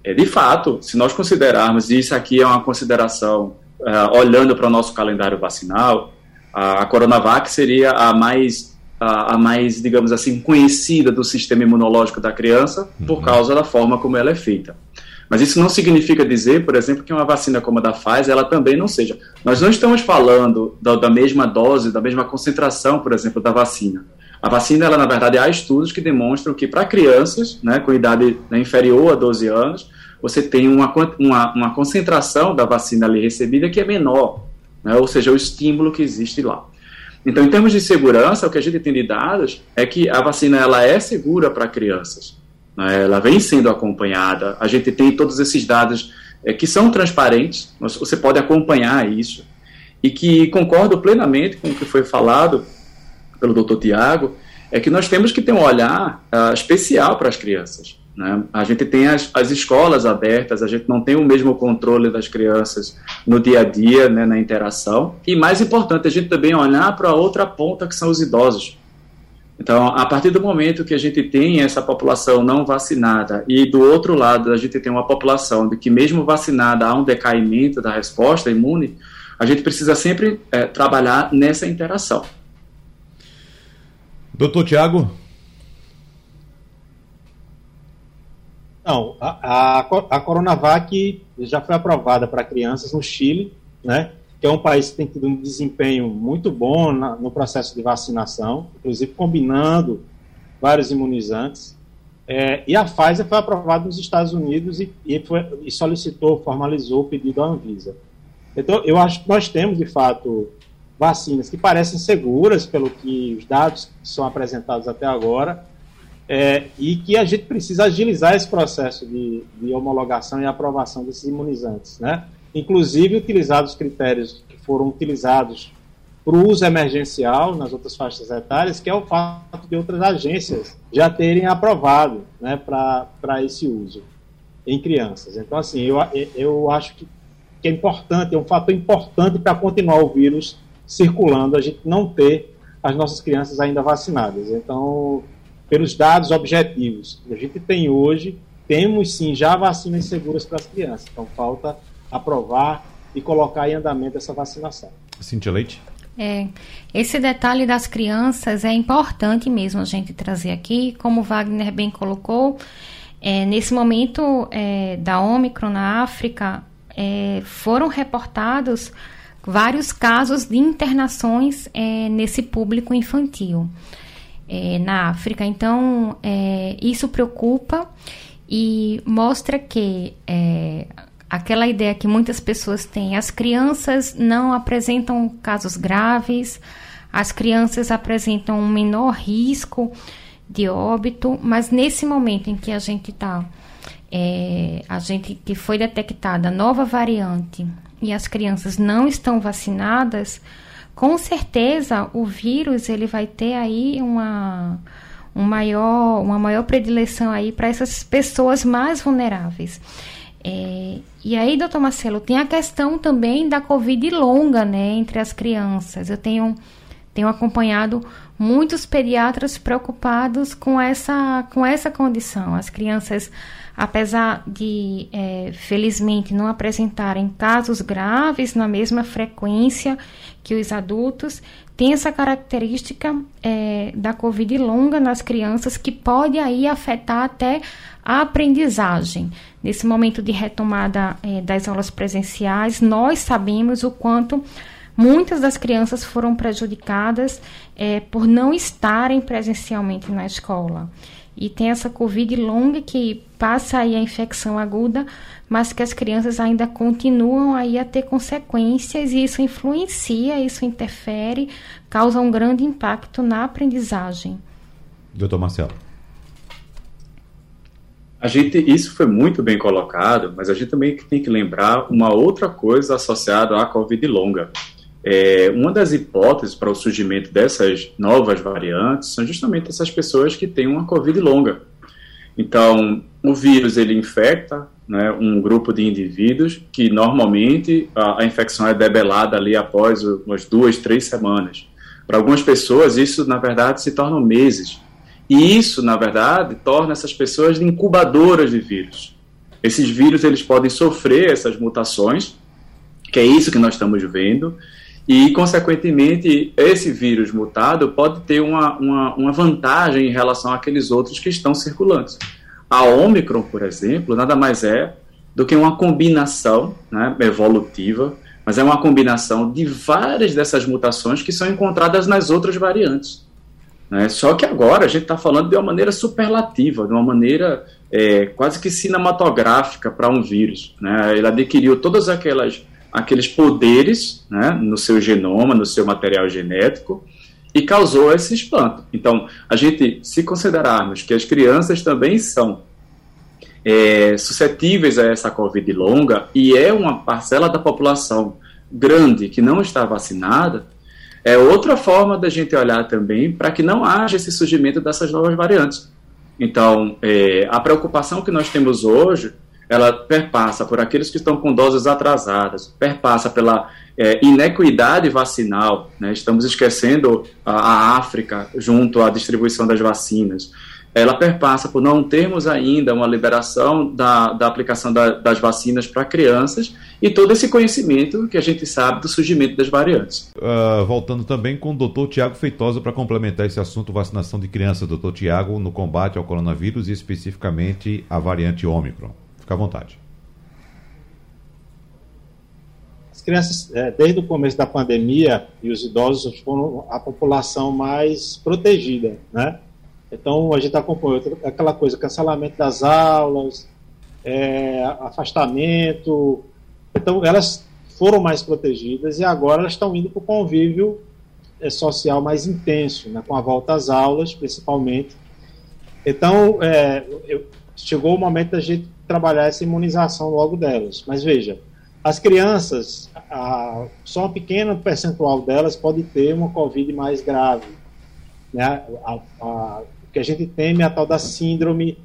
É, de fato, se nós considerarmos, e isso aqui é uma consideração uh, olhando para o nosso calendário vacinal, a, a Coronavac seria a mais, a, a, mais, digamos assim, conhecida do sistema imunológico da criança por uhum. causa da forma como ela é feita. Mas isso não significa dizer, por exemplo, que uma vacina como a da Pfizer, ela também não seja. Nós não estamos falando da, da mesma dose, da mesma concentração, por exemplo, da vacina. A vacina, ela, na verdade, há estudos que demonstram que para crianças, né, com idade né, inferior a 12 anos, você tem uma, uma, uma concentração da vacina ali recebida que é menor, né, ou seja, o estímulo que existe lá. Então, em termos de segurança, o que a gente tem de dados é que a vacina ela é segura para crianças. Né, ela vem sendo acompanhada. A gente tem todos esses dados é, que são transparentes, você pode acompanhar isso. E que concordo plenamente com o que foi falado pelo Dr. Tiago, é que nós temos que ter um olhar uh, especial para as crianças. Né? A gente tem as, as escolas abertas, a gente não tem o mesmo controle das crianças no dia a dia, né, na interação. E mais importante, a gente também olhar para a outra ponta que são os idosos. Então, a partir do momento que a gente tem essa população não vacinada e do outro lado a gente tem uma população de que mesmo vacinada há um decaimento da resposta imune, a gente precisa sempre é, trabalhar nessa interação. Doutor Tiago, Não, a, a, a Coronavac já foi aprovada para crianças no Chile, né? Que é um país que tem tido um desempenho muito bom na, no processo de vacinação, inclusive combinando vários imunizantes. É, e a Pfizer foi aprovada nos Estados Unidos e, e, foi, e solicitou, formalizou o pedido à Anvisa. Então, eu acho que nós temos, de fato, vacinas que parecem seguras, pelo que os dados que são apresentados até agora, é, e que a gente precisa agilizar esse processo de, de, homologação e aprovação desses imunizantes, né? Inclusive utilizar os critérios que foram utilizados para o uso emergencial nas outras faixas etárias, que é o fato de outras agências já terem aprovado né, para esse uso em crianças. Então, assim, eu, eu acho que, que é importante, é um fator importante para continuar o vírus circulando, a gente não ter as nossas crianças ainda vacinadas. Então, pelos dados objetivos que a gente tem hoje, temos sim já vacinas seguras para as crianças. Então falta aprovar e colocar em andamento essa vacinação. Cintia Leite? É, esse detalhe das crianças é importante mesmo a gente trazer aqui, como o Wagner bem colocou, é, nesse momento é, da Ômicron na África, é, foram reportados vários casos de internações é, nesse público infantil é, na África. Então, é, isso preocupa e mostra que é, aquela ideia que muitas pessoas têm, as crianças não apresentam casos graves, as crianças apresentam um menor risco de óbito, mas nesse momento em que a gente está, é, a gente que foi detectada nova variante e as crianças não estão vacinadas, com certeza o vírus ele vai ter aí uma, um maior, uma maior predileção aí para essas pessoas mais vulneráveis. É, e aí, doutor Marcelo, tem a questão também da Covid longa, né, entre as crianças. Eu tenho, tenho acompanhado muitos pediatras preocupados com essa, com essa condição. As crianças, apesar de, é, felizmente, não apresentarem casos graves na mesma frequência que os adultos têm essa característica é, da Covid longa nas crianças que pode aí afetar até a aprendizagem. Nesse momento de retomada é, das aulas presenciais, nós sabemos o quanto muitas das crianças foram prejudicadas é, por não estarem presencialmente na escola. E tem essa Covid longa que passa aí a infecção aguda, mas que as crianças ainda continuam aí a ter consequências e isso influencia, isso interfere, causa um grande impacto na aprendizagem. Doutor Marcelo. A gente, isso foi muito bem colocado, mas a gente também tem que lembrar uma outra coisa associada à Covid longa. É, uma das hipóteses para o surgimento dessas novas variantes são justamente essas pessoas que têm uma Covid longa. Então, o vírus ele infecta né, um grupo de indivíduos que normalmente a, a, infecção é debelada ali após umas duas, três semanas. Para algumas pessoas, isso na verdade se torna meses. E isso, na verdade, torna essas pessoas incubadoras de vírus. Esses vírus eles podem sofrer essas mutações, que é isso que nós estamos vendo, e, consequentemente, esse vírus mutado pode ter uma, uma, uma vantagem em relação àqueles outros que estão circulantes. A Omicron, por exemplo, nada mais é do que uma combinação né, evolutiva, mas é uma combinação de várias dessas mutações que são encontradas nas outras variantes. Né? Só que agora a gente está falando de uma maneira superlativa, de uma maneira é, quase que cinematográfica para um vírus. Né? Ele adquiriu todas aquelas aqueles poderes né, no seu genoma, no seu material genético, e causou esse espanto. Então, a gente, se considerarmos que as crianças também são é, suscetíveis a essa Covid longa e é uma parcela da população grande que não está vacinada, é outra forma da gente olhar também para que não haja esse surgimento dessas novas variantes. Então, é, a preocupação que nós temos hoje ela perpassa por aqueles que estão com doses atrasadas, perpassa pela é, inequidade vacinal, né? estamos esquecendo a, a, África junto à distribuição das vacinas, ela perpassa por não termos ainda uma liberação da, da aplicação da, das vacinas para crianças e todo esse conhecimento que a gente sabe do surgimento das variantes. Uh, voltando também com o doutor Tiago Feitosa para complementar esse assunto, vacinação de crianças, doutor Tiago, no combate ao coronavírus e especificamente a variante Ômicron. Fica à vontade. As crianças, é, desde o começo da pandemia, e os idosos foram a população mais protegida, né? Então, a gente acompanhou aquela coisa, cancelamento das aulas, é, afastamento. Então, elas foram mais protegidas e agora elas estão indo para o convívio é, social mais intenso, né, com a volta às aulas, principalmente. Então, é, eu, chegou o momento da gente trabalhar essa imunização logo delas. Mas veja, as crianças, a, só um pequeno percentual delas pode ter uma Covid mais grave. Né? A, a, o que a gente teme é a tal da síndrome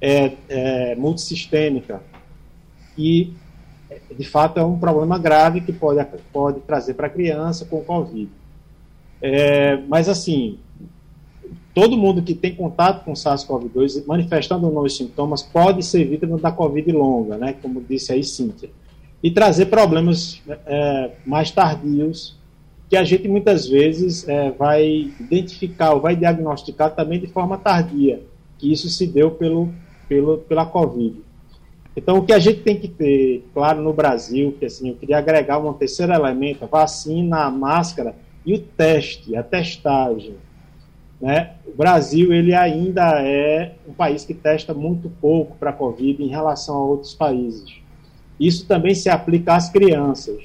é, é, multissistêmica. E, de fato, é um problema grave que pode, pode trazer para a criança com Covid. É, mas, assim, todo mundo que tem contato com SARS-CoV-2 manifestando novos sintomas pode ser vítima da Covid longa, né, como disse aí Cíntia, e trazer problemas é, mais tardios que a gente muitas vezes é, vai identificar ou vai diagnosticar também de forma tardia, que isso se deu pelo, pelo, pela Covid. Então, o que a gente tem que ter claro no Brasil, que assim, eu queria agregar um terceiro elemento, a vacina, a máscara e o teste, a testagem. Né? O Brasil ele ainda é um país que testa muito pouco para a Covid em relação a outros países. Isso também se aplica às crianças.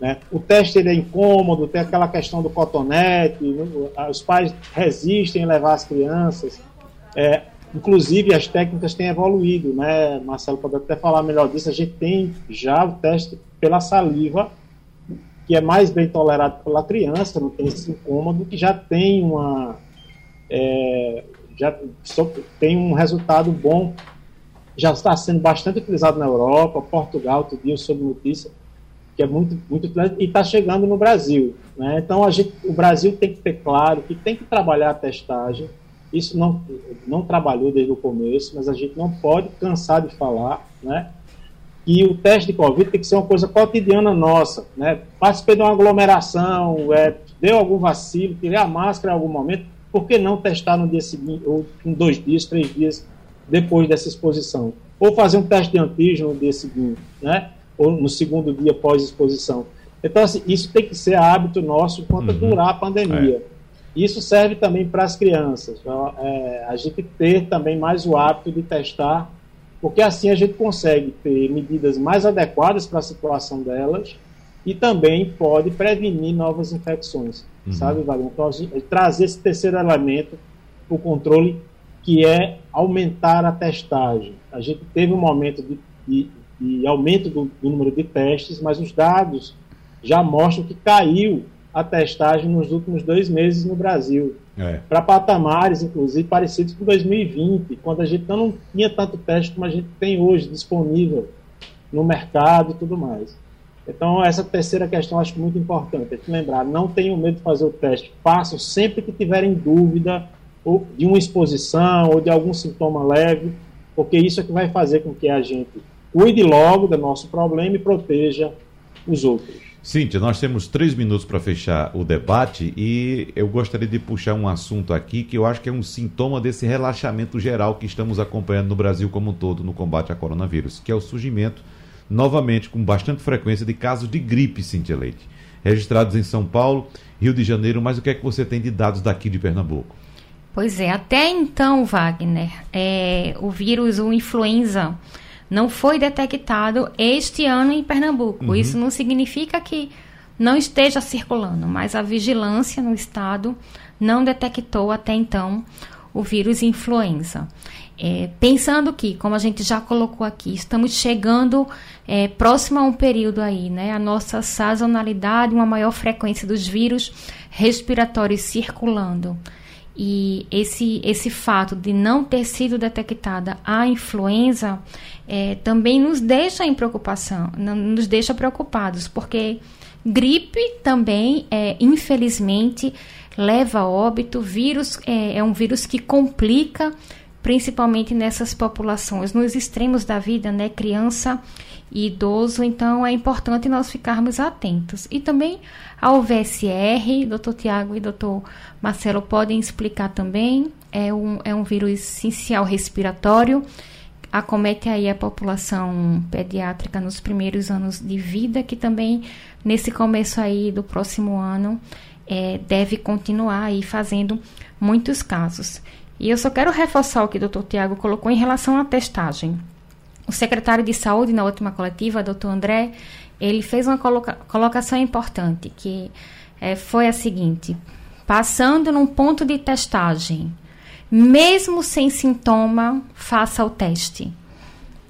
Né? O teste ele é incômodo, tem aquela questão do cotonete, os pais resistem em levar as crianças. É, inclusive, as técnicas têm evoluído, né? Marcelo pode até falar melhor disso. A gente tem já o teste pela saliva, que é mais bem tolerado pela criança, não tem esse incômodo, que já tem uma, é, já tem um resultado bom, já está sendo bastante utilizado na Europa, Portugal, outro dia soube notícia, que é muito, muito e está chegando no Brasil. Né? Então gente, o Brasil tem que ter claro que tem que trabalhar a testagem. Isso não, não trabalhou desde o começo, mas a gente não pode cansar de falar, né? E o teste de Covid tem que ser uma coisa cotidiana nossa, né? Participei de uma aglomeração, é, deu algum vacilo, tirei a máscara em algum momento, por que não testar no dia seguinte, ou em dois dias, três dias depois dessa exposição? Ou fazer um teste de antígeno no dia seguinte, né? ou no segundo dia pós-exposição. Então, assim, isso tem que ser hábito nosso enquanto uhum. durar a pandemia. É. Isso serve também para as crianças. É, a gente ter também mais o hábito de testar, porque assim a gente consegue ter medidas mais adequadas para a situação delas e também pode prevenir novas infecções, uhum. sabe, Wagner? Então, trazer esse terceiro elemento, o controle que é aumentar a testagem. A gente teve um momento de, de, de aumento do, do número de testes, mas os dados já mostram que caiu a testagem nos últimos dois meses no Brasil. É. Para patamares, inclusive, parecidos com 2020, quando a gente não tinha tanto teste como a gente tem hoje disponível no mercado e tudo mais. Então, essa terceira questão acho muito importante. É que lembrar, não tenham medo de fazer o teste. Façam sempre que tiverem dúvida ou de uma exposição ou de algum sintoma leve, porque isso é que vai fazer com que a gente cuide logo do nosso problema e proteja os outros. Cíntia, nós temos três minutos para fechar o debate e eu gostaria de puxar um assunto aqui que eu acho que é um sintoma desse relaxamento geral que estamos acompanhando no Brasil como um todo no combate a coronavírus, que é o surgimento, novamente, com bastante frequência, de casos de gripe, Cíntia Leite, registrados em São Paulo, Rio de Janeiro, mas o que é que você tem de dados daqui de Pernambuco? Pois é, até então, Wagner, é, o vírus, o influenza, não foi detectado este ano em Pernambuco. Uhum. Isso não significa que não esteja circulando, mas a vigilância no estado não detectou até então o vírus influenza. É, pensando que, como a gente já colocou aqui, estamos chegando é, próximo a um período aí, né? A nossa sazonalidade, uma maior frequência dos vírus respiratórios circulando e esse, esse fato de não ter sido detectada a influenza é, também nos deixa em preocupação, nos deixa preocupados, porque gripe também, é, infelizmente, leva a óbito, vírus é, é um vírus que complica principalmente nessas populações, nos extremos da vida, né, criança e idoso, então é importante nós ficarmos atentos. E também ao VSR, doutor Tiago e doutor Marcelo podem explicar também, é um, é um vírus essencial respiratório, acomete aí a população pediátrica nos primeiros anos de vida, que também nesse começo aí do próximo ano é, deve continuar aí fazendo muitos casos. E eu só quero reforçar o que o doutor Tiago colocou em relação à testagem. O secretário de Saúde, na última coletiva, doutor André, ele fez uma coloca colocação importante, que é, foi a seguinte: passando num ponto de testagem, mesmo sem sintoma, faça o teste.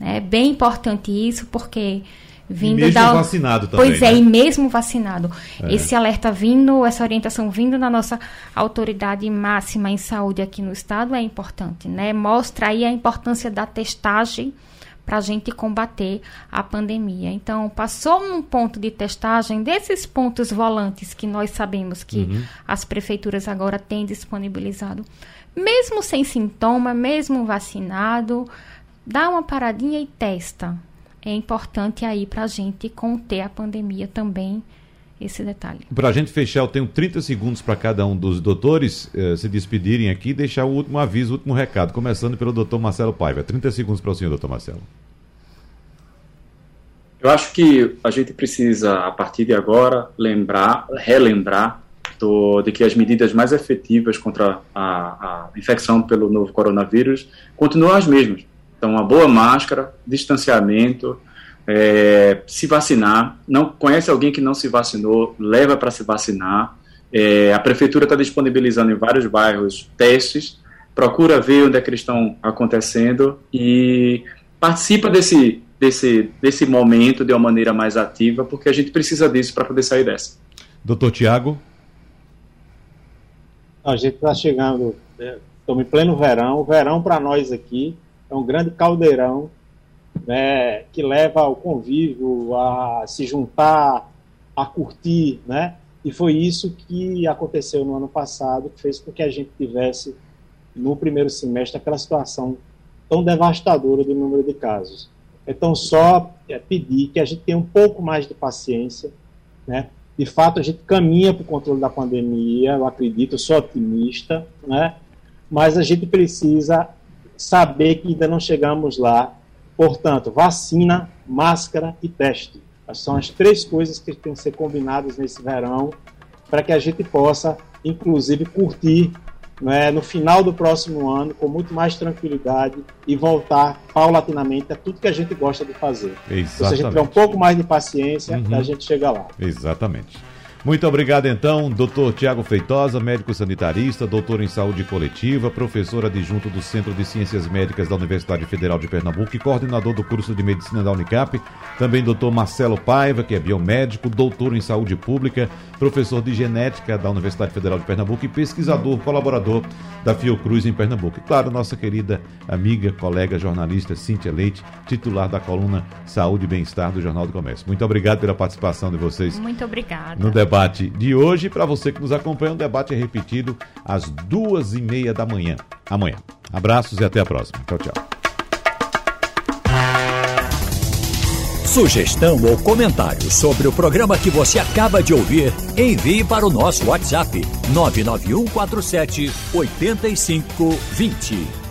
É bem importante isso, porque vindo mesmo da vacinado também. Pois é, né? e mesmo vacinado. É. Esse alerta vindo, essa orientação vindo da nossa autoridade máxima em saúde aqui no estado é importante, né? Mostra aí a importância da testagem para a gente combater a pandemia. Então, passou num ponto de testagem desses pontos volantes que nós sabemos que uhum. as prefeituras agora têm disponibilizado, mesmo sem sintoma, mesmo vacinado, dá uma paradinha e testa é importante aí para a gente conter a pandemia também esse detalhe. Para a gente fechar, eu tenho 30 segundos para cada um dos doutores eh, se despedirem aqui e deixar o último aviso, o último recado, começando pelo doutor Marcelo Paiva. 30 segundos para o senhor, doutor Marcelo. Eu acho que a gente precisa, a partir de agora, lembrar, relembrar do, de que as medidas mais efetivas contra a, a infecção pelo novo coronavírus continuam as mesmas então, uma boa máscara, distanciamento, é, se vacinar. Não conhece alguém que não se vacinou, leva para se vacinar. É, a prefeitura está disponibilizando em vários bairros testes. Procura ver onde é que eles estão acontecendo e participa desse, desse, desse momento de uma maneira mais ativa, porque a gente precisa disso para poder sair dessa. Doutor Tiago? A gente está chegando, estamos em pleno verão. O verão para nós aqui é um grande caldeirão né, que leva ao convívio, a se juntar, a curtir, né? E foi isso que aconteceu no ano passado, que fez com que a gente tivesse, no primeiro semestre, aquela situação tão devastadora do número de casos. Então, só é, pedir que a gente tenha um pouco mais de paciência, né? De fato, a gente caminha para o controle da pandemia, eu acredito, eu sou otimista, né? Mas a gente precisa saber que ainda não chegamos lá. Portanto, vacina, máscara e teste. São as três coisas que têm que ser combinadas nesse verão para que a gente possa, inclusive, curtir né, no final do próximo ano com muito mais tranquilidade e voltar paulatinamente a tudo que a gente gosta de fazer. Exatamente. Então, se a gente tiver um pouco mais de paciência, uhum. a gente chega lá. Exatamente. Muito obrigado, então, doutor Tiago Feitosa, médico sanitarista, doutor em saúde coletiva, professor adjunto do Centro de Ciências Médicas da Universidade Federal de Pernambuco e coordenador do curso de medicina da Unicap. Também doutor Marcelo Paiva, que é biomédico, doutor em saúde pública, professor de genética da Universidade Federal de Pernambuco e pesquisador, colaborador da Fiocruz em Pernambuco. E, claro, nossa querida amiga, colega jornalista Cíntia Leite, titular da coluna Saúde e Bem-Estar do Jornal do Comércio. Muito obrigado pela participação de vocês. Muito obrigada. No debate de hoje. Para você que nos acompanha, o debate é repetido às duas e meia da manhã. Amanhã. Abraços e até a próxima. Tchau, tchau. Sugestão ou comentário sobre o programa que você acaba de ouvir, envie para o nosso WhatsApp 99147 8520.